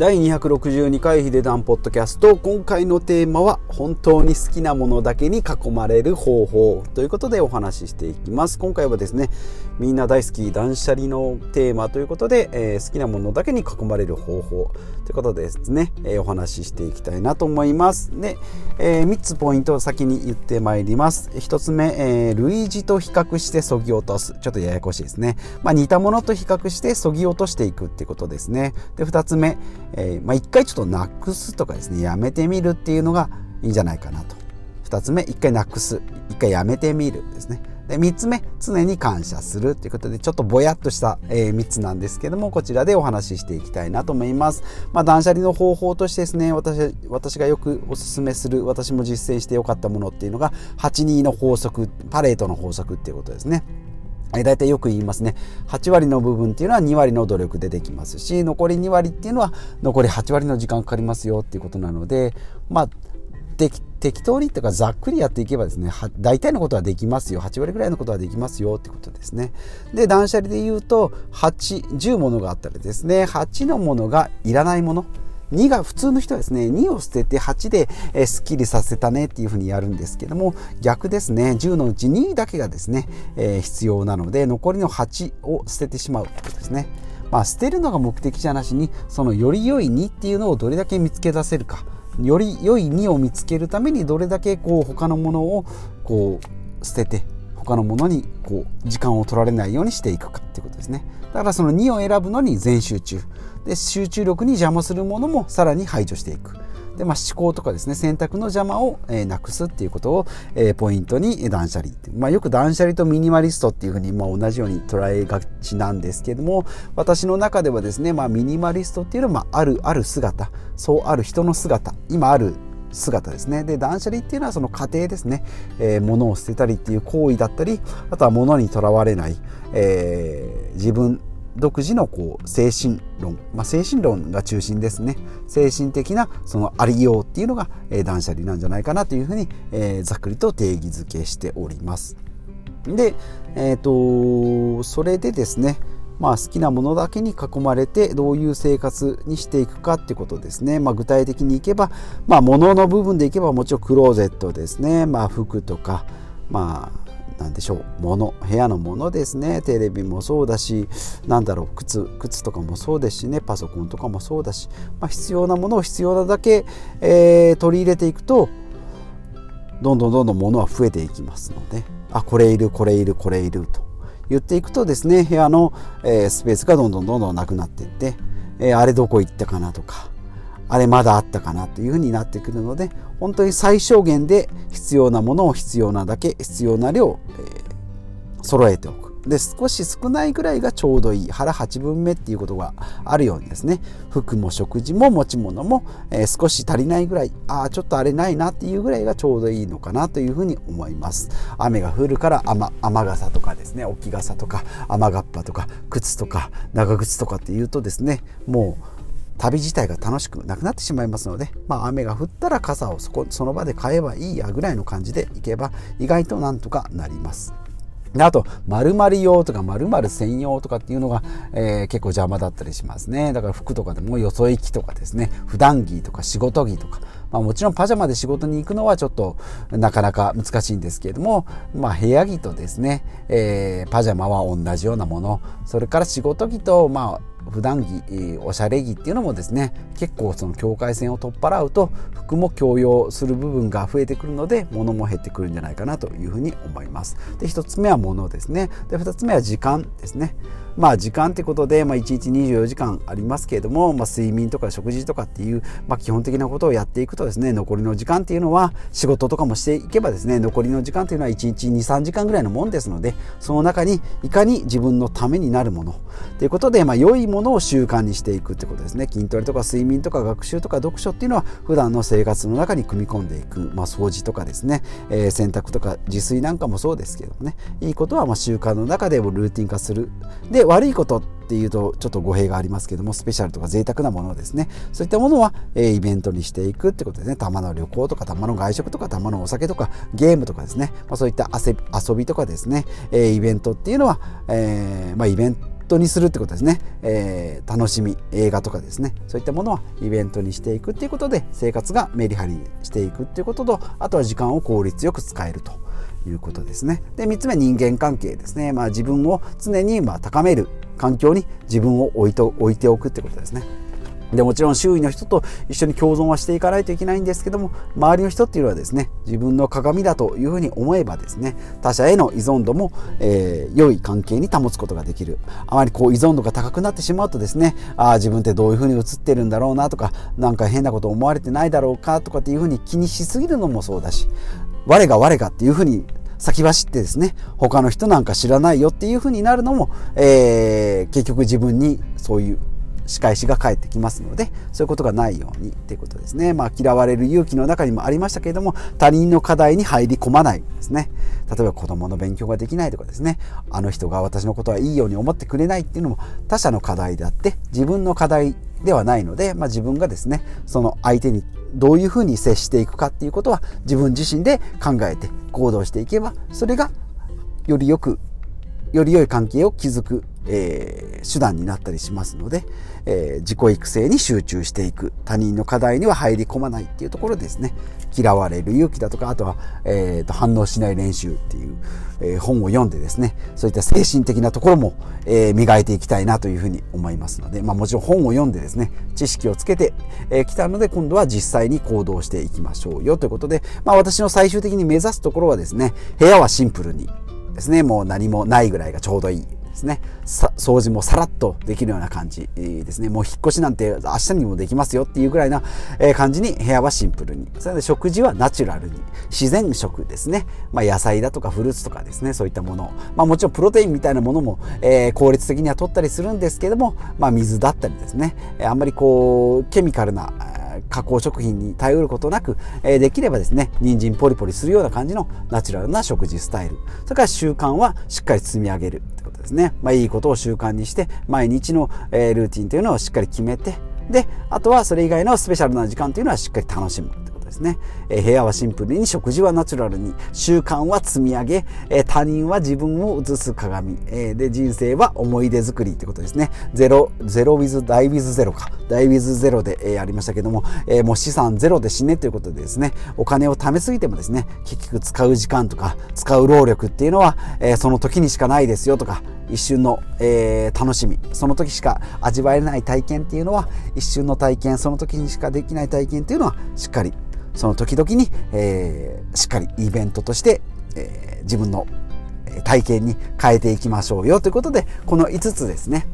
第262回ヒデダンポッドキャスト。今回のテーマは本当に好きなものだけに囲まれる方法ということでお話ししていきます。今回はですねみんな大好き断捨離のテーマということで、えー、好きなものだけに囲まれる方法ということでですね、えー、お話ししていきたいなと思います。で、えー、3つポイントを先に言ってまいります。1つ目、え類似と比較してそぎ落とす。ちょっとややこしいですね、まあ、似たものと比較してそぎ落としていくってことですね。で2つ目えー、まあ、1回ちょっとなくすとかですねやめてみるっていうのがいいんじゃないかなと。2つ目1回なくす。1回やめてみるですね。で3つ目常に感謝するということでちょっとぼやっとした、えー、3つなんですけどもこちらでお話ししていきたいなと思います、まあ、断捨離の方法としてですね私私がよくおすすめする私も実践してよかったものっていうのが82の法則パレートの法則っていうことですね。え大体よく言いますね。8割の部分っていうのは2割の努力でできますし残り2割っていうのは残り8割の時間かかりますよっていうことなのでまあ適当にというかざっくりやっていけばですね大体のことはできますよ。8割ぐらいのことはできますよってことですね。で断捨離で言うと810ものがあったらですね8のものがいらないもの。2が普通の人はですね2を捨てて8で、えすっきりさせたねっていうふうにやるんですけども逆ですね10のうち2だけがですね、えー、必要なので残りの8を捨ててしまうということですね。まあ、捨てるのが目的じゃなしにそのより良い2っていうのをどれだけ見つけ出せるかより良い2を見つけるためにどれだけこう他のものをこう捨てて他のものにこう時間を取られないようにしていくかっていうことですねだからその2を選ぶのに全集中で集中力に邪魔するものもさらに排除していく。で、まあ、思考とかですね選択の邪魔を、えー、なくすっていうことを、えー、ポイントに断捨離まあ、よく断捨離とミニマリストっていうふうに、まあ、同じように捉えがちなんですけども私の中ではですね、まあ、ミニマリストっていうのは、まあ、あるある姿。そうある人の姿。今ある姿ですね。で断捨離っていうのはその過程ですね、えー、物を捨てたりっていう行為だったりあとは物にとらわれない、えー、自分独自のこう精神論、まあ、精神論が中心ですね。精神的なそのありようっていうのが、えー、断捨離なんじゃないかなというふうに、えー、ざっくりと定義づけしております。で、えーと、それでですねまあ、好きなものだけに囲まれてどういう生活にしていくかってことですね、まあ、具体的にいけば、まあ、物の部分でいけばもちろんクローゼットですね、まあ、服とか、まあ、何でしょう。物部屋のものですね。テレビもそうだし何だろう。靴靴とかもそうですしね。パソコンとかもそうだし、まあ、必要なものを必要なだけ、えー、取り入れていくとどんどんどんどん物は増えていきますので。あこれいるこれいるこれいると言っていくとですね部屋の、えー、スペースがどんどんどんどんなくなっていって、えー、あれどこ行ったかなとかあれまだあったかなというふうになってくるので本当に最小限で必要なものを必要なだけ必要な量、えー、揃えておく。で少し少ないぐらいがちょうどいい腹8分目っていうことがあるようにですね。服も食事も持ち物も、えー、少し足りないぐらいああちょっとあれないなっていうぐらいがちょうどいいのかなというふうに思います。雨が降るから雨雨傘とかですね置き傘とか雨がっぱとか靴とか長靴とかっていうとですねもう旅自体が楽しくなくなってしまいますので、まあ、雨が降ったら傘をそこその場で買えばいいやぐらいの感じでいけば意外となんとかなります。であと、〇〇用とか〇〇専用とかっていうのが、えー、結構邪魔だったりしますね。だから服とかでもよそ行きとかですね、普段着とか仕事着とか、まあ、もちろんパジャマで仕事に行くのはちょっとなかなか難しいんですけれども、まあ、部屋着とですね、えー、パジャマは同じようなもの、それから仕事着と、まあ、普段着おしゃれ着っていうのもですね結構その境界線を取っ払うと服も強要する部分が増えてくるので物も減ってくるんじゃないかなというふうに思います。で1つ目は物ですね。で2つ目は時間ですね。まあ時間ってことで、まあ、1日24時間ありますけれども、まあ、睡眠とか食事とかっていう、まあ、基本的なことをやっていくとですね残りの時間っていうのは仕事とかもしていけばですね残りの時間っていうのは1日23時間ぐらいのもんですのでその中にいかに自分のためになるものということで、まあ、良いものを習慣にしていくってことですね。筋トレとか睡眠とか学習とか読書っていうのは普段の生活の中に組み込んでいく、まあ、掃除とかですね、えー、洗濯とか自炊なんかもそうですけどもね。いいことはま習慣の中でもルーティン化する。で悪いことっていうとちょっと語弊がありますけどもスペシャルとか贅沢なものですね。そういったものは、え、イベントにしていくってことですね。たまの旅行とかたまの外食とかたまのお酒とかゲームとかですね、まあ、そういった遊びとかですね、え、イベントっていうのは、えーまあ、イベントトにするってことですね、えー、楽しみ映画とかですね。そういったものはイベントにしていくっていうことで生活がメリハリしていくっていうこととあとは時間を効率よく使えるということですね。で3つ目人間関係ですね、まあ、自分を常にま高める環境に自分を置いと置いておくってことですね。でもちろん周囲の人と一緒に共存はしていかないといけないんですけども周りの人っていうのはですね自分の鏡だというふうに思えばですね他者への依存度も、えー、良い関係に保つことができる。あまりこう依存度が高くなってしまうとですねああ自分ってどういうふうに映ってるんだろうなとか何か変なこと思われてないだろうかとかっていうふうに気にしすぎるのもそうだし我が我がっていうふうに先走ってですね他の人なんか知らないよっていうふうになるのも、えー、結局自分にそういう仕返しが返ってきますのでそういうことがないようにっていうことですね。まあ嫌われる勇気の中にもありましたけれども他人の課題に入り込まないですね。例えば子供の勉強ができないとかですね。あの人が私のことはいいように思ってくれないっていうのも他者の課題であって自分の課題ではないので、まあ、自分がですねその相手にどういうふうに接していくかっていうことは自分自身で考えて行動していけばそれがよりよくより良い関係を築く、えー、手段になったりしますので、えー、自己育成に集中していく。他人の課題には入り込まないっていうところですね。嫌われる勇気だとかあとは、えーと、反応しない練習っていう、えー、本を読んでですねそういった精神的なところも、え、磨いていきたいなというふうに思いますので、まあ、もちろん本を読んでですね知識をつけてき、えー、たので今度は実際に行動していきましょうよということで、まあ、私の最終的に目指すところはですね部屋はシンプルにですねもう何もないぐらいがちょうどいい。ですね。掃除もさらっとできるような感じですね。もう引っ越しなんて明日にもできますよっていうぐらいな感じに部屋はシンプルに。それで食事はナチュラルに。自然食ですね、まあ、野菜だとかフルーツとかですね。そういったもの。まあ、もちろんプロテインみたいなものも、え、効率的には取ったりするんですけども、まあ、水だったりですね。あんまりこうケミカルな加工食品に頼ることなく、え、できればですね人参ポリポリするような感じのナチュラルな食事スタイル。それから習慣はしっかり積み上げるってことですね、まあ、いいことを習慣にして毎日の、え、ルーティンというのをしっかり決めてであとはそれ以外のスペシャルな時間というのはしっかり楽しむですね、え部屋はシンプルに食事はナチュラルに習慣は積み上げ、え他人は自分を映す鏡、えで人生は思い出作りってことですね。ゼロゼロウィズダイウィズゼロか。ダイウィズゼロで、えありましたけども、えもう資産ゼロで死ねということでですね。お金を貯めすぎてもですね結局使う時間とか使う労力っていうのは、えその時にしかないですよとか一瞬の、えー、楽しみ。その時しか味わえない体験っていうのは一瞬の体験。その時にしかできない体験っていうのはしっかりその時々に、えー、しっかりイベントとして、えー、自分の体験に変えていきましょうよということでこの5つですね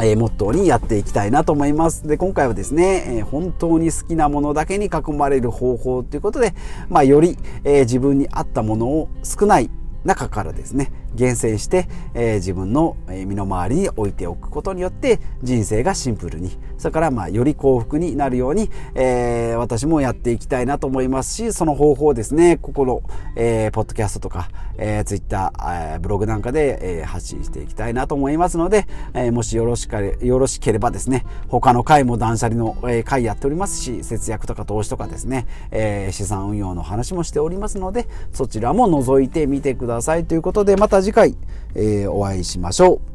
えー、モットーにやっていきたいなと思います。で、今回はですね、えー、本当に好きなものだけに囲まれる方法ということで、まあ、より、えー、自分に合ったものを少ない中からですね、厳選して、えー、自分の身の回りに置いておくことによって人生がシンプルにそれからまあより幸福になるように、えー、私もやっていきたいなと思いますしその方法をですねここの、えー、ポッドキャストとか、えー、ツイッター、えー、ブログなんかで、えー、発信していきたいなと思いますので、えー、もしよろしかよろしければですね他の回も断捨離の、えー、回やっておりますし節約とか投資とかですね、えー、資産運用の話もしておりますのでそちらも覗いてみてくださいということでまた次回、えー、お会いしましょう。